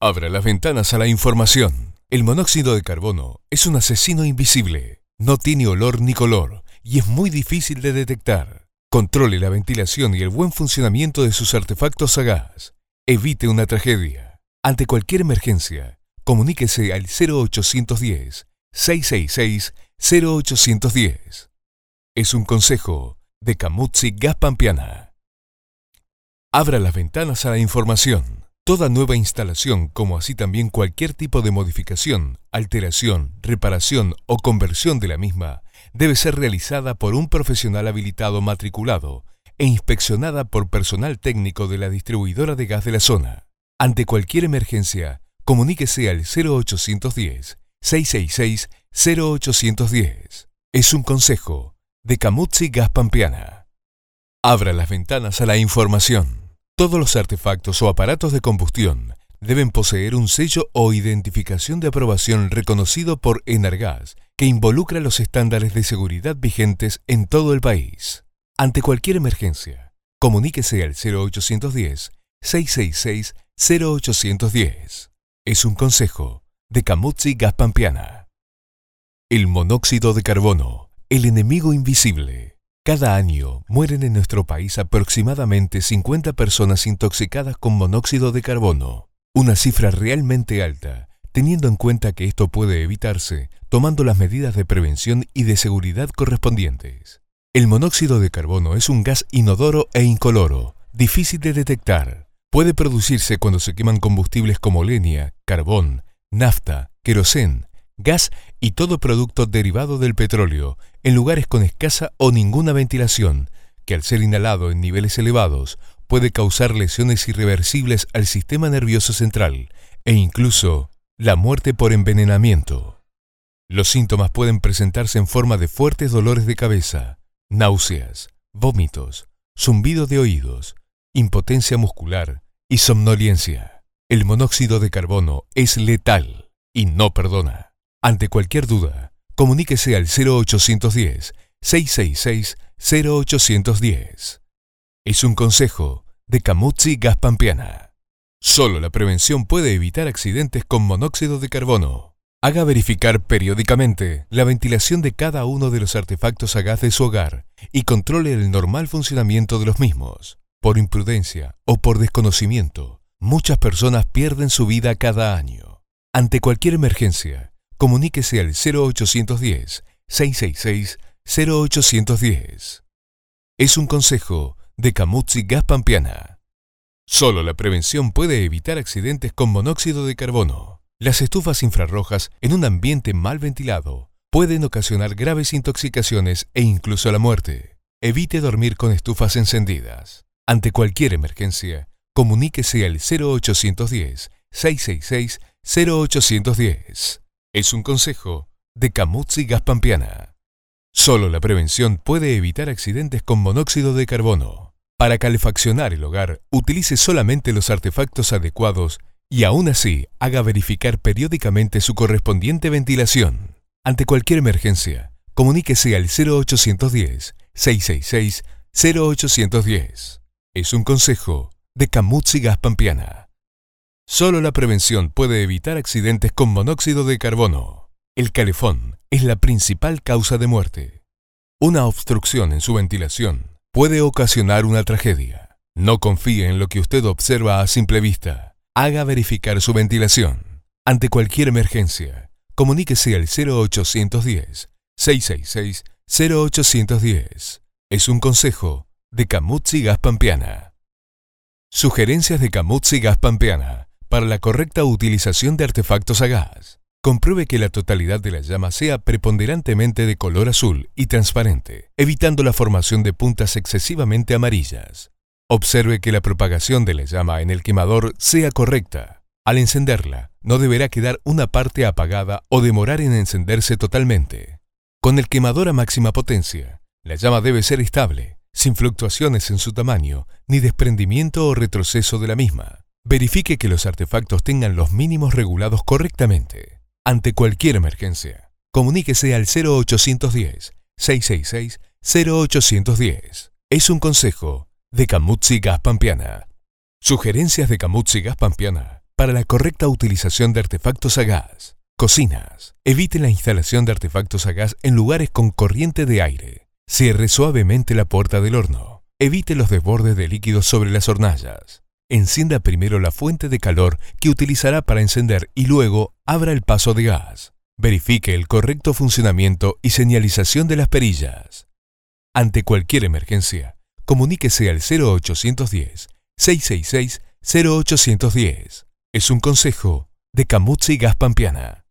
Abra las ventanas a la información. El monóxido de carbono es un asesino invisible. No tiene olor ni color y es muy difícil de detectar. Controle la ventilación y el buen funcionamiento de sus artefactos a gas. Evite una tragedia. Ante cualquier emergencia, comuníquese al 0810 666 0810. Es un consejo de Camuzzi Gas Pampiana. Abra las ventanas a la información. Toda nueva instalación, como así también cualquier tipo de modificación, alteración, reparación o conversión de la misma, debe ser realizada por un profesional habilitado matriculado e inspeccionada por personal técnico de la distribuidora de gas de la zona. Ante cualquier emergencia, comuníquese al 0810 666 0810. Es un consejo de Camuzzi Gas Pampiana. Abra las ventanas a la información. Todos los artefactos o aparatos de combustión deben poseer un sello o identificación de aprobación reconocido por Enargas que involucra los estándares de seguridad vigentes en todo el país. Ante cualquier emergencia, comuníquese al 0810 666 0810. Es un consejo de Camuzzi Gas Pampiana. El monóxido de carbono, el enemigo invisible. Cada año mueren en nuestro país aproximadamente 50 personas intoxicadas con monóxido de carbono, una cifra realmente alta, teniendo en cuenta que esto puede evitarse tomando las medidas de prevención y de seguridad correspondientes. El monóxido de carbono es un gas inodoro e incoloro, difícil de detectar. Puede producirse cuando se queman combustibles como leña, carbón, nafta, querosén, gas y todo producto derivado del petróleo en lugares con escasa o ninguna ventilación, que al ser inhalado en niveles elevados puede causar lesiones irreversibles al sistema nervioso central e incluso la muerte por envenenamiento. Los síntomas pueden presentarse en forma de fuertes dolores de cabeza, náuseas, vómitos, zumbido de oídos, impotencia muscular y somnolencia. El monóxido de carbono es letal y no perdona. Ante cualquier duda, comuníquese al 0810 666 0810. Es un consejo de Camuzzi Gas Pampiana. Solo la prevención puede evitar accidentes con monóxido de carbono. Haga verificar periódicamente la ventilación de cada uno de los artefactos a gas de su hogar y controle el normal funcionamiento de los mismos. Por imprudencia o por desconocimiento, muchas personas pierden su vida cada año. Ante cualquier emergencia, comuníquese al 0810-666-0810. Es un consejo de Camuzzi Gas Pampiana. Solo la prevención puede evitar accidentes con monóxido de carbono. Las estufas infrarrojas en un ambiente mal ventilado pueden ocasionar graves intoxicaciones e incluso la muerte. Evite dormir con estufas encendidas. Ante cualquier emergencia, comuníquese al 0810 666 0810. Es un consejo de Camuzzi Gas Pampiana. Solo la prevención puede evitar accidentes con monóxido de carbono. Para calefaccionar el hogar, utilice solamente los artefactos adecuados y aún así haga verificar periódicamente su correspondiente ventilación. Ante cualquier emergencia, comuníquese al 0810-666-0810. Es un consejo de Camuzzi Gas Pampiana. Solo la prevención puede evitar accidentes con monóxido de carbono. El calefón es la principal causa de muerte. Una obstrucción en su ventilación puede ocasionar una tragedia. No confíe en lo que usted observa a simple vista. Haga verificar su ventilación. Ante cualquier emergencia, comuníquese al 0810 666 0810. Es un consejo de Camuzzi Gas Pampiana. Sugerencias de Camuzzi Gas Pampiana para la correcta utilización de artefactos a gas. Compruebe que la totalidad de la llama sea preponderantemente de color azul y transparente, evitando la formación de puntas excesivamente amarillas. Observe que la propagación de la llama en el quemador sea correcta. Al encenderla, no deberá quedar una parte apagada o demorar en encenderse totalmente. Con el quemador a máxima potencia, la llama debe ser estable, sin fluctuaciones en su tamaño, ni desprendimiento o retroceso de la misma. Verifique que los artefactos tengan los mínimos regulados correctamente. Ante cualquier emergencia, comuníquese al 0810-666-0810. Es un consejo de Camuzzi Gas Pampiana. Sugerencias de Camuzzi Gas Pampiana para la correcta utilización de artefactos a gas. Cocinas. Evite la instalación de artefactos a gas en lugares con corriente de aire. Cierre suavemente la puerta del horno. Evite los desbordes de líquidos sobre las hornallas. Encienda primero la fuente de calor que utilizará para encender y luego abra el paso de gas. Verifique el correcto funcionamiento y señalización de las perillas. Ante cualquier emergencia, comuníquese al 0810-666-0810. Es un consejo de Camuzzi Gas Pampiana.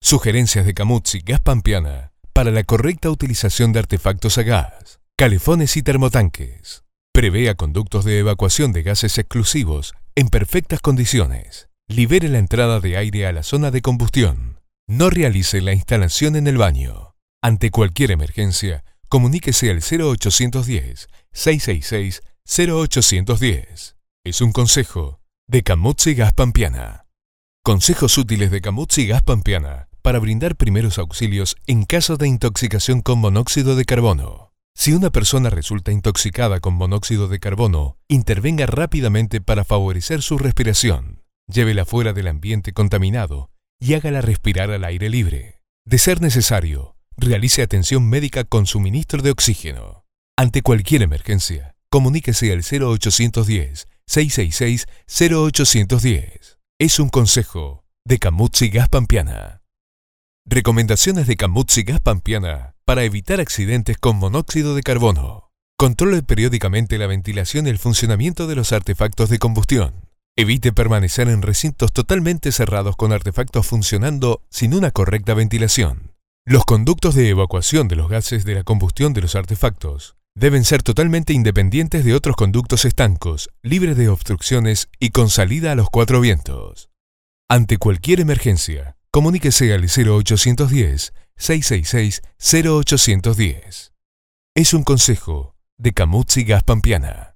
Sugerencias de Camuzzi Gas Pampiana para la correcta utilización de artefactos a gas, calefones y termotanques. Prevea conductos de evacuación de gases exclusivos en perfectas condiciones. Libere la entrada de aire a la zona de combustión. No realice la instalación en el baño. Ante cualquier emergencia, comuníquese al 0810-666-0810. Es un consejo de Camuzzi Gas Pampiana. Consejos útiles de Camuzzi Gas Pampiana para brindar primeros auxilios en caso de intoxicación con monóxido de carbono. Si una persona resulta intoxicada con monóxido de carbono, intervenga rápidamente para favorecer su respiración. Llévela fuera del ambiente contaminado y hágala respirar al aire libre. De ser necesario, realice atención médica con suministro de oxígeno. Ante cualquier emergencia, comuníquese al 0810-666-0810. Es un consejo de Camuzzi Gas Pampiana. Recomendaciones de Camuzzi Gas Pampiana para evitar accidentes con monóxido de carbono. Controle periódicamente la ventilación y el funcionamiento de los artefactos de combustión. Evite permanecer en recintos totalmente cerrados con artefactos funcionando sin una correcta ventilación. Los conductos de evacuación de los gases de la combustión de los artefactos deben ser totalmente independientes de otros conductos estancos, libres de obstrucciones y con salida a los cuatro vientos. Ante cualquier emergencia, comuníquese al 0810 666 0810. Es un consejo de Camuzzi Gas Pampiana.